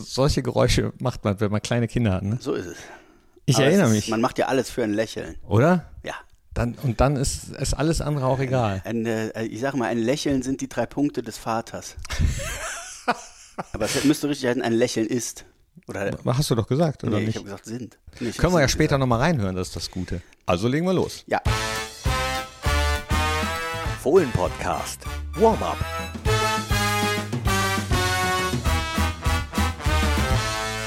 Solche Geräusche macht man, wenn man kleine Kinder hat. Ne? So ist es. Ich Aber erinnere es mich. Ist, man macht ja alles für ein Lächeln. Oder? Ja. Dann, und dann ist, ist alles andere auch egal. Ein, äh, ich sag mal, ein Lächeln sind die drei Punkte des Vaters. Aber es müsste richtig heißen, ein Lächeln ist. Oder Hast du doch gesagt, oder nee, ich nicht? habe gesagt sind. Nee, ich Können wir ja später nochmal reinhören, das ist das Gute. Also legen wir los. Ja. Fohlen-Podcast. Warm-up.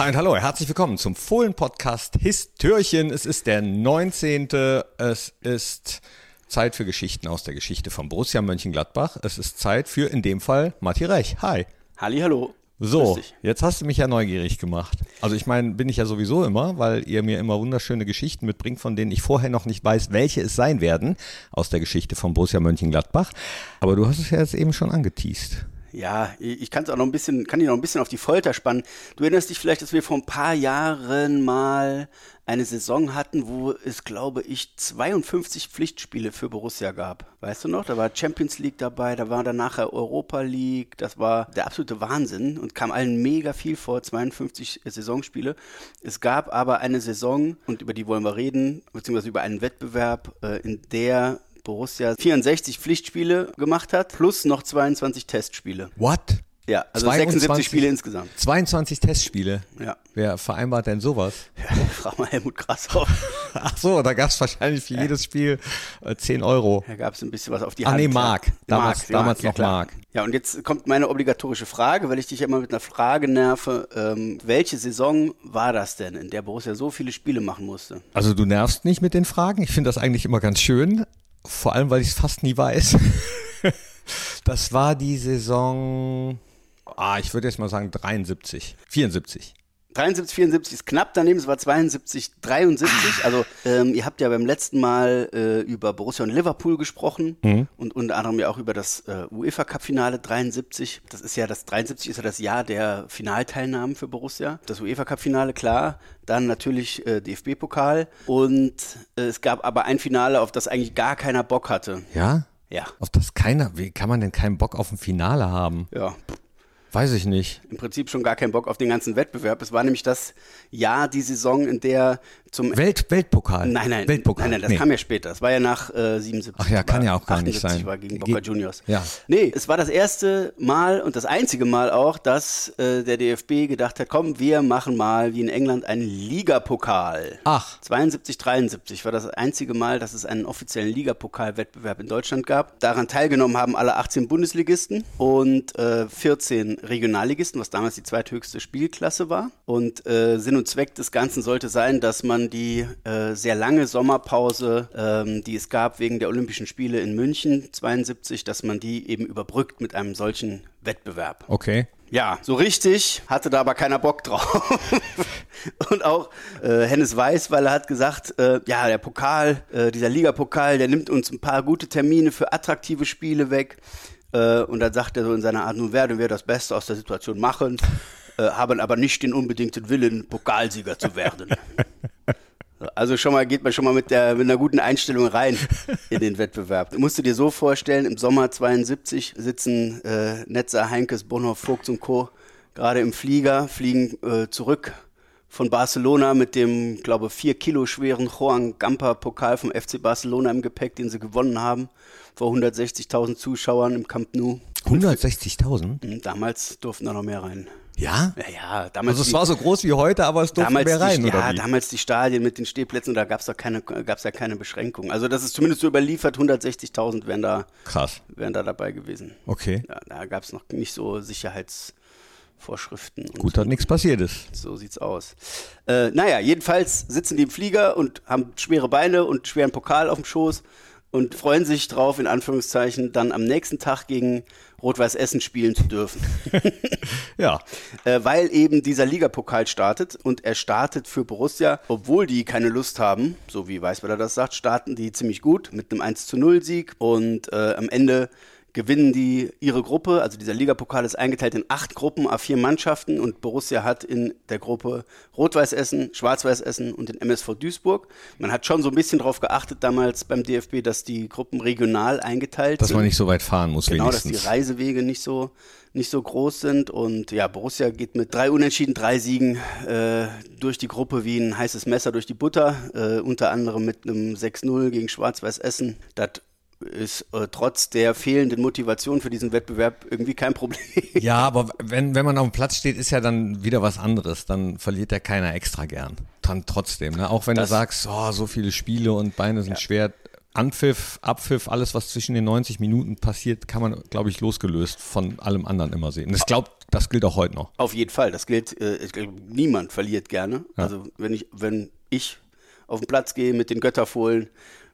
Hi und hallo, herzlich willkommen zum Fohlen-Podcast Histörchen. Es ist der 19. Es ist Zeit für Geschichten aus der Geschichte von Borussia Mönchengladbach. Es ist Zeit für, in dem Fall, Matti Reich. Hi. Halli, hallo. So, jetzt hast du mich ja neugierig gemacht. Also ich meine, bin ich ja sowieso immer, weil ihr mir immer wunderschöne Geschichten mitbringt, von denen ich vorher noch nicht weiß, welche es sein werden aus der Geschichte von Borussia Mönchengladbach. Aber du hast es ja jetzt eben schon angeteased. Ja, ich kann es auch noch ein bisschen, kann dich noch ein bisschen auf die Folter spannen. Du erinnerst dich vielleicht, dass wir vor ein paar Jahren mal eine Saison hatten, wo es, glaube ich, 52 Pflichtspiele für Borussia gab. Weißt du noch? Da war Champions League dabei, da war dann nachher Europa League. Das war der absolute Wahnsinn und kam allen mega viel vor, 52 Saisonspiele. Es gab aber eine Saison, und über die wollen wir reden, beziehungsweise über einen Wettbewerb, äh, in der Borussia 64 Pflichtspiele gemacht hat, plus noch 22 Testspiele. What? Ja, also 22 76 Spiele insgesamt. 22 Testspiele. Ja. Wer vereinbart denn sowas? ja frag mal Helmut Grashoff. Ach so, da gab es wahrscheinlich für jedes Spiel äh, 10 Euro. Da gab es ein bisschen was auf die Ah, Hand. nee, ja. Mark. Damals- Mark, ja, damals ja, noch klar. Mark. Ja, und jetzt kommt meine obligatorische Frage, weil ich dich ja immer mit einer Frage nerve. Ähm, welche Saison war das denn, in der Borussia so viele Spiele machen musste? Also du nervst nicht mit den Fragen. Ich finde das eigentlich immer ganz schön. Vor allem, weil ich es fast nie weiß. das war die Saison, ah, ich würde jetzt mal sagen 73, 74. 73, 74 ist knapp daneben, es war 72, 73. Also ähm, ihr habt ja beim letzten Mal äh, über Borussia und Liverpool gesprochen und unter anderem ja auch über das äh, UEFA Cup Finale 73. Das ist ja das 73 ist ja das Jahr der Finalteilnahmen für Borussia. Das UEFA Cup Finale klar, dann natürlich äh, DFB Pokal und äh, es gab aber ein Finale, auf das eigentlich gar keiner Bock hatte. Ja? Ja, Auf das keiner, wie kann man denn keinen Bock auf ein Finale haben? ja. Weiß ich nicht. Im Prinzip schon gar keinen Bock auf den ganzen Wettbewerb. Es war nämlich das Jahr, die Saison, in der zum Welt, Weltpokal. Nein, nein, Weltpokal. nein, nein, das Nee. kam ja später. Das war ja nach äh, 77. Ach ja, kann war ja auch gar nicht 78 sein. war gegen Boca Ge- Juniors. Ja. Nee, es war das erste Mal und das einzige Mal auch, dass äh, der DFB gedacht hat, komm, wir machen mal wie in England einen Ligapokal. Ach. 72, 73 war das einzige Mal, dass es einen offiziellen Ligapokalwettbewerb in Deutschland gab. Daran teilgenommen haben alle 18 Bundesligisten und äh, 14 Regionalligisten, was damals die zweithöchste Spielklasse war. Und äh, Sinn und Zweck des Ganzen sollte sein, dass man die äh, sehr lange Sommerpause, ähm, die es gab wegen der Olympischen Spiele in München 72, dass man die eben überbrückt mit einem solchen Wettbewerb. Okay. Ja, so richtig hatte da aber keiner Bock drauf. Und auch äh, Hennes Weiß, weil er hat gesagt, äh, ja, der Pokal, äh, dieser Ligapokal, der nimmt uns ein paar gute Termine für attraktive Spiele weg. Äh, und dann sagt er so in seiner Art, nun werden wir das Beste aus der Situation machen, äh, haben aber nicht den unbedingten Willen, Pokalsieger zu werden. Also schon mal geht man schon mal mit der mit einer guten Einstellung rein in den Wettbewerb. Musst du dir so vorstellen, im Sommer 72 sitzen äh, Netzer, Heinkes, Bonhoff, Vogts und Co. gerade im Flieger, fliegen äh, zurück von Barcelona mit dem, glaube vier Kilo schweren Juan Gamper Pokal vom FC Barcelona im Gepäck, den sie gewonnen haben vor 160.000 Zuschauern im Camp Nou. 160.000? Hm, Damals durften da noch mehr rein. Ja? Ja, ja, damals Also es die- war so groß wie heute, aber es durften damals mehr rein, die, oder ja, wie? damals die Stadien mit den Stehplätzen, da gab es keine, gab's ja keine Beschränkung. Also das ist zumindest so überliefert, 160.000 wären da, Krass. wären da dabei gewesen. Okay. Ja, da gab es noch nicht so Sicherheitsvorschriften. Gut, dass nichts passiert ist. so sieht's aus. Äh, naja, jedenfalls sitzen die im Flieger und haben schwere Beine und schweren Pokal auf dem Schoß und freuen sich drauf, in Anführungszeichen, dann am nächsten Tag gegen Rot-Weiß Essen spielen zu dürfen. Ja. äh, weil eben dieser Ligapokal startet und er startet für Borussia, obwohl die keine Lust haben, so wie Weißweiler das sagt, starten die ziemlich gut mit einem 1 zu 0 Sieg und äh, am Ende gewinnen die ihre Gruppe. Also dieser Ligapokal ist eingeteilt in acht Gruppen, a vier Mannschaften und Borussia hat in der Gruppe Rot-Weiß Essen, Schwarz-Weiß Essen und den MSV Duisburg. Man hat schon so ein bisschen darauf geachtet damals beim DFB, dass die Gruppen regional eingeteilt Dass sind. man nicht so weit fahren muss, Genau, dass wenigstens. die Reisewege nicht so, nicht so groß sind. Und ja, Borussia geht mit drei Unentschieden, drei Siegen äh, durch die Gruppe wie ein heißes Messer durch die Butter. Äh, unter anderem mit einem 6-0 gegen Schwarz-Weiß Essen. Das ist äh, trotz der fehlenden Motivation für diesen Wettbewerb irgendwie kein Problem. Ja, aber wenn, wenn man auf dem Platz steht, ist ja dann wieder was anderes. Dann verliert ja keiner extra gern. Dann trotzdem, ne? Auch wenn Das- du sagst, oh, so viele Spiele und Beine sind schwer. Anpfiff, Abpfiff, alles, was zwischen den 90 Minuten passiert, kann man, glaube ich, losgelöst von allem anderen immer sehen. Und ich glaube, das gilt auch heute noch. Auf jeden Fall, das gilt, äh, glaub, niemand verliert gerne. Also wenn ich, wenn ich auf den Platz gehe mit den Götterfohlen,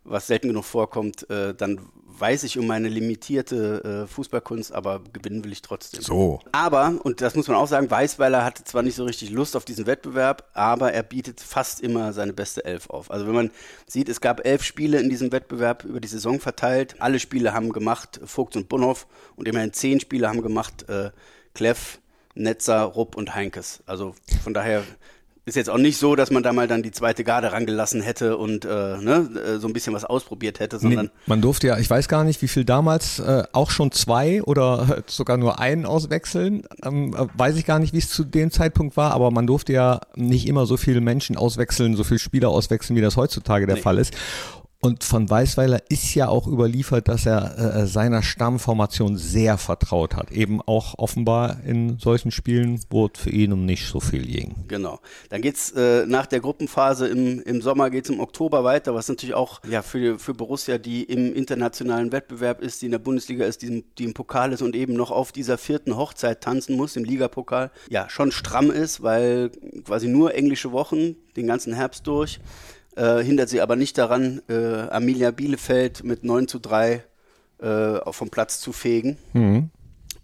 was selten genug vorkommt, äh, dann weiß ich um meine limitierte äh, Fußballkunst, aber gewinnen will ich trotzdem. So. Aber, und das muss man auch sagen, Weißweiler hatte zwar nicht so richtig Lust auf diesen Wettbewerb, aber er bietet fast immer seine beste Elf auf. Also wenn man sieht, es gab elf Spiele in diesem Wettbewerb über die Saison verteilt. Alle Spiele haben gemacht Vogt und Bonhoff und immerhin zehn Spiele haben gemacht äh, Kleff, Netzer, Rupp und Heinkes. Also von daher ist jetzt auch nicht so, dass man da mal dann die zweite Garde rangelassen hätte und äh, ne, äh, so ein bisschen was ausprobiert hätte, sondern Nee, man durfte ja, ich weiß gar nicht, wie viel damals, äh, auch schon zwei oder sogar nur einen auswechseln. Ähm, äh, weiß ich gar nicht, wie es zu dem Zeitpunkt war, aber man durfte ja nicht immer so viele Menschen auswechseln, so viele Spieler auswechseln, wie das heutzutage der Nee. Fall ist. Und von Weißweiler ist ja auch überliefert, dass er äh, seiner Stammformation sehr vertraut hat. Eben auch offenbar in solchen Spielen, wo es für ihn um nicht so viel ging. Genau. Dann geht's äh, nach der Gruppenphase im, im Sommer geht's im Oktober weiter, was natürlich auch ja, für, für Borussia, die im internationalen Wettbewerb ist, die in der Bundesliga ist, die, die im Pokal ist und eben noch auf dieser vierten Hochzeit tanzen muss, im Ligapokal, ja, schon stramm ist, weil quasi nur englische Wochen den ganzen Herbst durch. Äh, hindert sie aber nicht daran, äh, Arminia Bielefeld mit 9 zu 3 äh, vom Platz zu fegen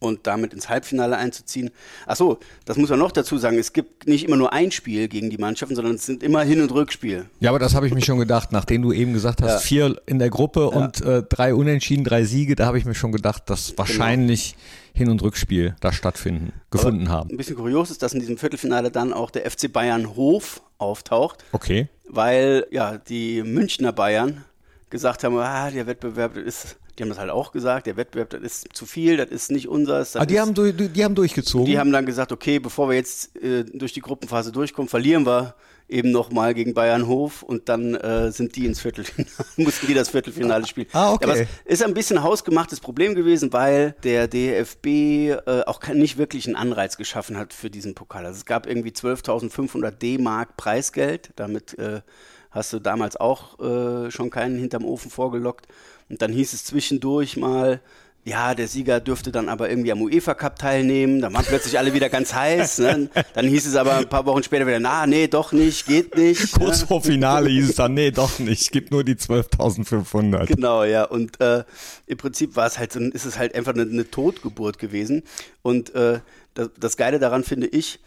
und damit ins Halbfinale einzuziehen. Ach so, das muss man noch dazu sagen. Es gibt nicht immer nur ein Spiel gegen die Mannschaften, sondern es sind immer Hin- und Rückspiel. Ja, aber das habe ich mir schon gedacht, nachdem du eben gesagt hast, Ja. vier in der Gruppe und äh, drei Unentschieden, drei Siege, da habe ich mir schon gedacht, dass wahrscheinlich Hin- und Rückspiel da stattfinden, gefunden haben. Ein bisschen kurios ist, dass in diesem Viertelfinale dann auch der FC Bayern Hof auftaucht, Okay. weil ja die Münchner Bayern gesagt haben, ah, der Wettbewerb ist, die haben das halt auch gesagt, der Wettbewerb, das ist zu viel, das ist nicht unseres. Ah, die ist, haben, du- du- die haben durchgezogen. Die haben dann gesagt, okay, bevor wir jetzt äh, durch die Gruppenphase durchkommen, verlieren wir eben nochmal gegen Bayern Hof und dann äh, sind die ins Viertelfinale, mussten die das Viertelfinale spielen. Ah, okay. Aber es ist ein bisschen hausgemachtes Problem gewesen, weil der DFB äh, auch kein, nicht wirklich einen Anreiz geschaffen hat für diesen Pokal. Also es gab irgendwie 12.500 D-Mark Preisgeld, damit äh, hast du damals auch äh, schon keinen hinterm Ofen vorgelockt. Und dann hieß es zwischendurch mal, ja, der Sieger dürfte dann aber irgendwie am UEFA Cup teilnehmen. Da waren plötzlich alle wieder ganz heiß. Ne? Dann hieß es aber ein paar Wochen später wieder, na, nee, doch nicht, geht nicht. Kurz ne? vor Finale hieß es dann, nee, doch nicht, gibt nur die 12.500. Genau, ja. Und äh, im Prinzip war es halt, ist es halt einfach eine, eine Totgeburt gewesen. Und äh, das, das Geile daran finde ich,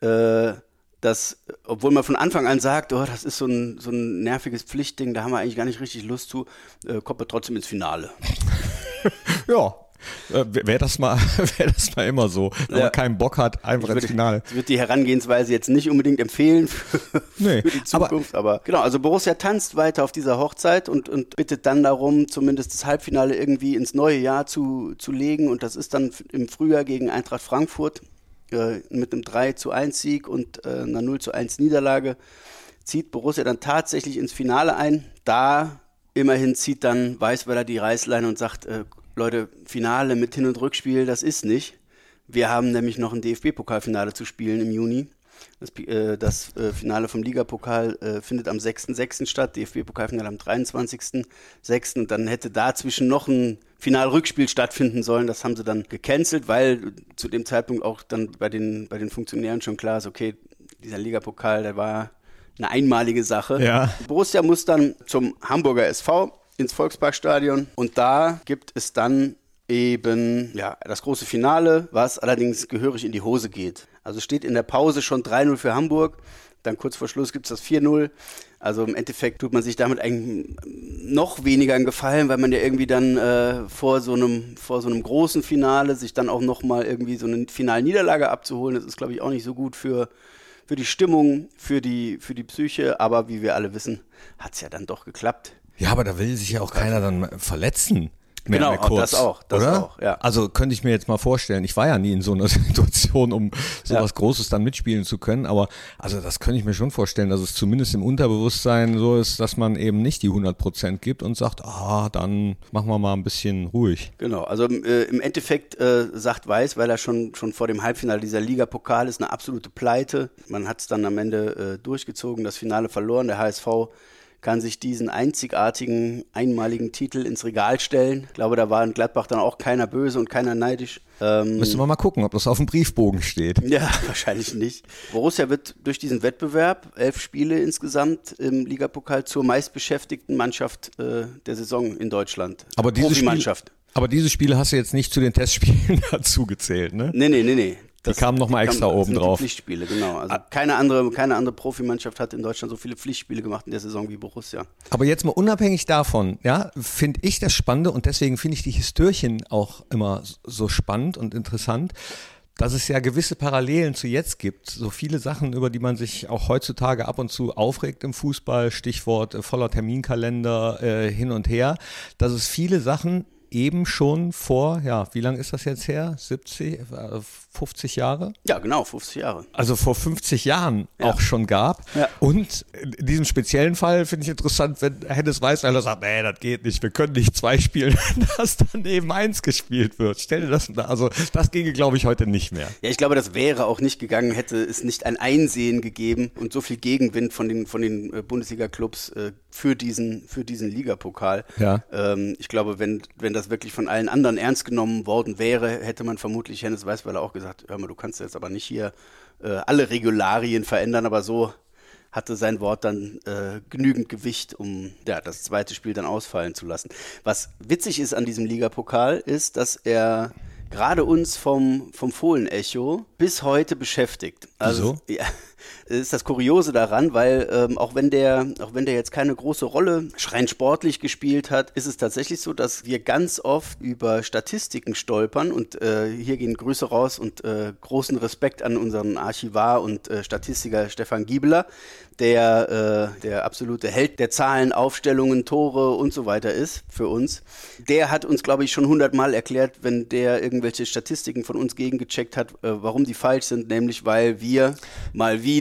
äh, dass, obwohl man von Anfang an sagt, oh, das ist so ein, so ein nerviges Pflichtding, da haben wir eigentlich gar nicht richtig Lust zu, äh, kommt man trotzdem ins Finale. Ja. Äh, Wäre das, mal- wär das mal immer so. Wenn Ja. man keinen Bock hat, einfach ins Finale. Ich würde die Herangehensweise jetzt nicht unbedingt empfehlen für, Nee, für die aber- Zukunft, aber, genau, also Borussia tanzt weiter auf dieser Hochzeit und, und bittet dann darum, zumindest das Halbfinale irgendwie ins neue Jahr zu, zu legen und das ist dann im Frühjahr gegen Eintracht Frankfurt äh, mit einem 3 zu 1 Sieg und äh, einer 0 zu 1 Niederlage zieht Borussia dann tatsächlich ins Finale ein. Da immerhin zieht dann Weißweiler die Reißleine und sagt, äh, Leute, Finale mit Hin- und Rückspiel, das ist nicht. Wir haben nämlich noch ein DFB-Pokalfinale zu spielen im Juni. Das, äh, das äh, Finale vom Ligapokal äh, findet am 6.6. statt, DFB-Pokalfinale am 23.6. Und dann hätte dazwischen noch ein Finalrückspiel stattfinden sollen. Das haben sie dann gecancelt, weil zu dem Zeitpunkt auch dann bei den, bei den Funktionären schon klar ist, okay, dieser Ligapokal, der war eine einmalige Sache. Ja. Borussia muss dann zum Hamburger SV ins Volksparkstadion und da gibt es dann eben ja, das große Finale, was allerdings gehörig in die Hose geht. Also steht in der Pause schon 3-0 für Hamburg. Dann kurz vor Schluss gibt es das 4-0. Also im Endeffekt tut man sich damit eigentlich noch weniger einen Gefallen, weil man ja irgendwie dann äh, vor, so einem, vor so einem großen Finale sich dann auch nochmal irgendwie so eine Finalniederlage abzuholen, das ist, glaube ich, auch nicht so gut für, für die Stimmung, für die, für die Psyche. Aber wie wir alle wissen, hat es ja dann doch geklappt. Ja, aber da will sich ja auch keiner dann verletzen. Mehr, Genau, mehr kurz, das auch, das oder? auch, ja. Also könnte ich mir jetzt mal vorstellen, ich war ja nie in so einer Situation, um sowas Großes dann mitspielen zu können, aber also das könnte ich mir schon vorstellen, dass es zumindest im Unterbewusstsein so ist, dass man eben nicht die 100 Prozent gibt und sagt, ah, dann machen wir mal ein bisschen ruhig. Genau, also äh, im Endeffekt äh, sagt Weiß, weil er schon, schon vor dem Halbfinale dieser Liga-Pokal ist, eine absolute Pleite. Man hat es dann am Ende äh, durchgezogen, das Finale verloren. Der HSV kann sich diesen einzigartigen, einmaligen Titel ins Regal stellen. Ich glaube, da war in Gladbach dann auch keiner böse und keiner neidisch. Ähm, Müssen wir mal gucken, ob das auf dem Briefbogen steht. ja, wahrscheinlich nicht. Borussia wird durch diesen Wettbewerb, elf Spiele insgesamt im Ligapokal, zur meistbeschäftigten Mannschaft äh, der Saison in Deutschland. Aber diese, Spiele, Profimannschaft. aber diese Spiele hast du jetzt nicht zu den Testspielen dazu gezählt, ne? Nee, nee, nee, nee. Die kamen noch mal die extra oben drauf. Pflichtspiele, genau. Also keine andere, keine andere Profimannschaft hat in Deutschland so viele Pflichtspiele gemacht in der Saison wie Borussia. Aber jetzt mal unabhängig davon, ja, finde ich das Spannende und deswegen finde ich die Histörchen auch immer so spannend und interessant, dass es ja gewisse Parallelen zu jetzt gibt. So viele Sachen, über die man sich auch heutzutage ab und zu aufregt im Fußball, Stichwort äh, voller Terminkalender äh, hin und her, dass es viele Sachen eben schon vor, ja, wie lange ist das jetzt her? 70, äh, 50 Jahre? Ja, genau, 50 Jahre. also vor 50 Jahren Ja. auch schon gab. Ja. Und in diesem speziellen Fall finde ich interessant, wenn Hennes Weißweiler sagt, nee, das geht nicht, wir können nicht zwei spielen, dass dann eben eins gespielt wird. Stell dir das, also das ginge, glaube ich, heute nicht mehr. Ja, ich glaube, das wäre auch nicht gegangen, hätte es nicht ein Einsehen gegeben und so viel Gegenwind von den, von den äh, Bundesliga-Clubs äh, für diesen, für diesen Ligapokal. Ja. Ähm, ich glaube, wenn, wenn das wirklich von allen anderen ernst genommen worden wäre, hätte man vermutlich Hennes Weißweiler auch gesagt, hör mal, du kannst jetzt aber nicht hier äh, alle Regularien verändern, aber so hatte sein Wort dann äh, genügend Gewicht, um ja, das zweite Spiel dann ausfallen zu lassen. Was witzig ist an diesem Ligapokal, ist, dass er gerade uns vom, vom Fohlenecho bis heute beschäftigt. Also, ja, das ist das Kuriose daran, weil ähm, auch wenn der, auch wenn der jetzt keine große Rolle rein sportlich gespielt hat, ist es tatsächlich so, dass wir ganz oft über Statistiken stolpern und äh, hier gehen Grüße raus und äh, großen Respekt an unseren Archivar und äh, Statistiker Stefan Giebeler, der äh, der absolute Held der Zahlen, Aufstellungen, Tore und so weiter ist für uns. Der hat uns, glaube ich, schon hundertmal erklärt, wenn der irgendwelche Statistiken von uns gegengecheckt hat, äh, warum die falsch sind, nämlich weil wir mal wieder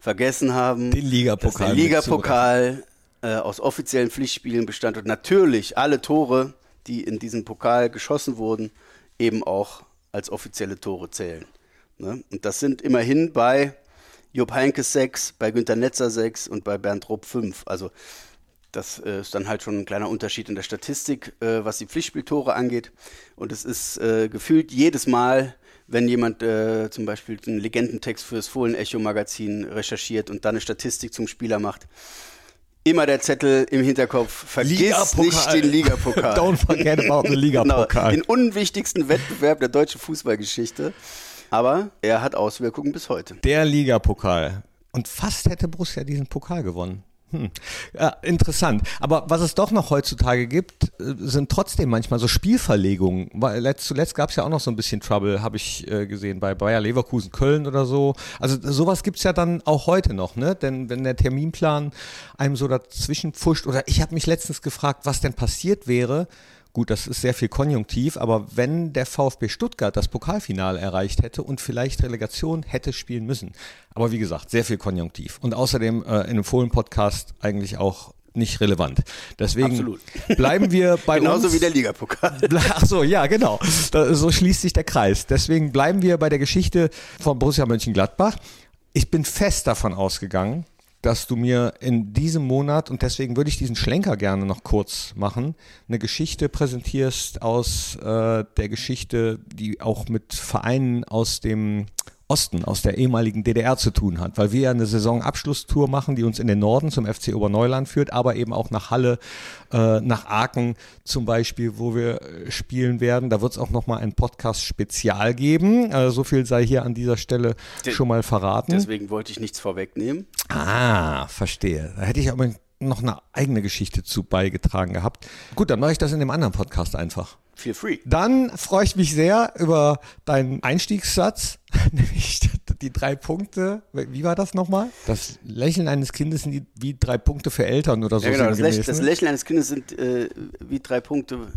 vergessen haben, Den Ligapokal dass der Ligapokal äh, aus offiziellen Pflichtspielen bestand und natürlich alle Tore, die in diesem Pokal geschossen wurden, eben auch als offizielle Tore zählen. Ne? Und das sind immerhin bei Jupp Heinkes 6, bei Günter Netzer 6 und bei Bernd Rupp 5. Also das äh, ist dann halt schon ein kleiner Unterschied in der Statistik, äh, was die Pflichtspieltore angeht. Und es ist äh, gefühlt jedes Mal, wenn jemand äh, zum Beispiel einen Legendentext für das Fohlen-Echo-Magazin recherchiert und dann eine Statistik zum Spieler macht, immer der Zettel im Hinterkopf, vergiss nicht den Ligapokal. Don't forget about the Ligapokal. Genau, den unwichtigsten Wettbewerb der deutschen Fußballgeschichte. Aber er hat Auswirkungen bis heute. Der Ligapokal. Und fast hätte Borussia diesen Pokal gewonnen. Hm. Ja, interessant. Aber was es doch noch heutzutage gibt, äh, sind trotzdem manchmal so Spielverlegungen. Weil letzt- Zuletzt gab es ja auch noch so ein bisschen Trouble, habe ich äh, gesehen, bei Bayer Leverkusen Köln oder so. Also sowas gibt's ja dann auch heute noch, ne? Denn wenn der Terminplan einem so dazwischen pfuscht, oder ich habe mich letztens gefragt, was denn passiert wäre, Gut, das ist sehr viel konjunktiv, aber wenn der VfB Stuttgart das Pokalfinale erreicht hätte und vielleicht Relegation hätte spielen müssen. Aber wie gesagt, sehr viel konjunktiv. Und außerdem äh, in einem Fohlen-Podcast eigentlich auch nicht relevant. Deswegen Absolut. bleiben wir bei Genauso uns. wie der Ligapokal. Ach so, ja, genau. Da, so schließt sich der Kreis. Deswegen bleiben wir bei der Geschichte von Borussia Mönchengladbach. Ich bin fest davon ausgegangen, dass du mir in diesem Monat, und deswegen würde ich diesen Schlenker gerne noch kurz machen, eine Geschichte präsentierst aus äh, der Geschichte, die auch mit Vereinen aus dem Osten, aus der ehemaligen DDR zu tun hat, weil wir ja eine Saisonabschlusstour machen, die uns in den Norden zum FC Oberneuland führt, aber eben auch nach Halle, äh, nach Aachen zum Beispiel, wo wir äh, spielen werden. Da wird es auch nochmal ein Podcast-Spezial geben. Äh, so viel sei hier an dieser Stelle De schon mal verraten. Deswegen wollte ich nichts vorwegnehmen. Ah, verstehe. Da hätte ich aber noch eine eigene Geschichte zu beigetragen gehabt. Gut, dann mache ich das in dem anderen Podcast einfach. Feel free. Dann freue ich mich sehr über deinen Einstiegssatz, nämlich die drei Punkte. Wie war das nochmal? Das Lächeln eines Kindes sind wie drei Punkte für Eltern oder so. Ja, genau, das, ne? Lächeln eines Kindes sind äh, wie drei Punkte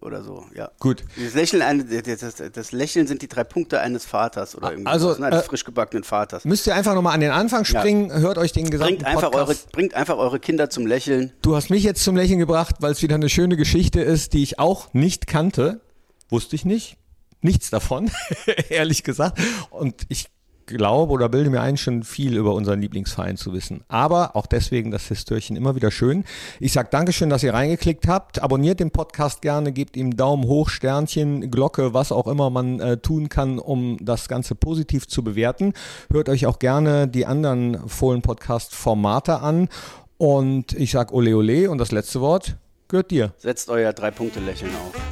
oder so, ja. Gut. Das Lächeln, das, das, Lächeln sind die drei Punkte eines Vaters oder irgendwie Also, ne, eines äh, frisch gebackenen Vaters. Müsst ihr einfach nochmal an den Anfang springen, hört euch den gesamten Bringt einfach, Podcast. eure, bringt einfach eure Kinder zum Lächeln. Du hast mich jetzt zum Lächeln gebracht, weil es wieder eine schöne Geschichte ist, die ich auch nicht kannte. Wusste ich nicht. Nichts davon, ehrlich gesagt. Und ich glaube oder bilde mir ein, schon viel über unseren Lieblingsverein zu wissen. Aber auch deswegen das Histörchen immer wieder schön. Ich sage Dankeschön, dass ihr reingeklickt habt. Abonniert den Podcast gerne, gebt ihm Daumen hoch, Sternchen, Glocke, was auch immer man äh, tun kann, um das Ganze positiv zu bewerten. Hört euch auch gerne die anderen Fohlen-Podcast-Formate an. Und ich sage Ole Ole und das letzte Wort gehört dir. Setzt euer Drei-Punkte-Lächeln auf.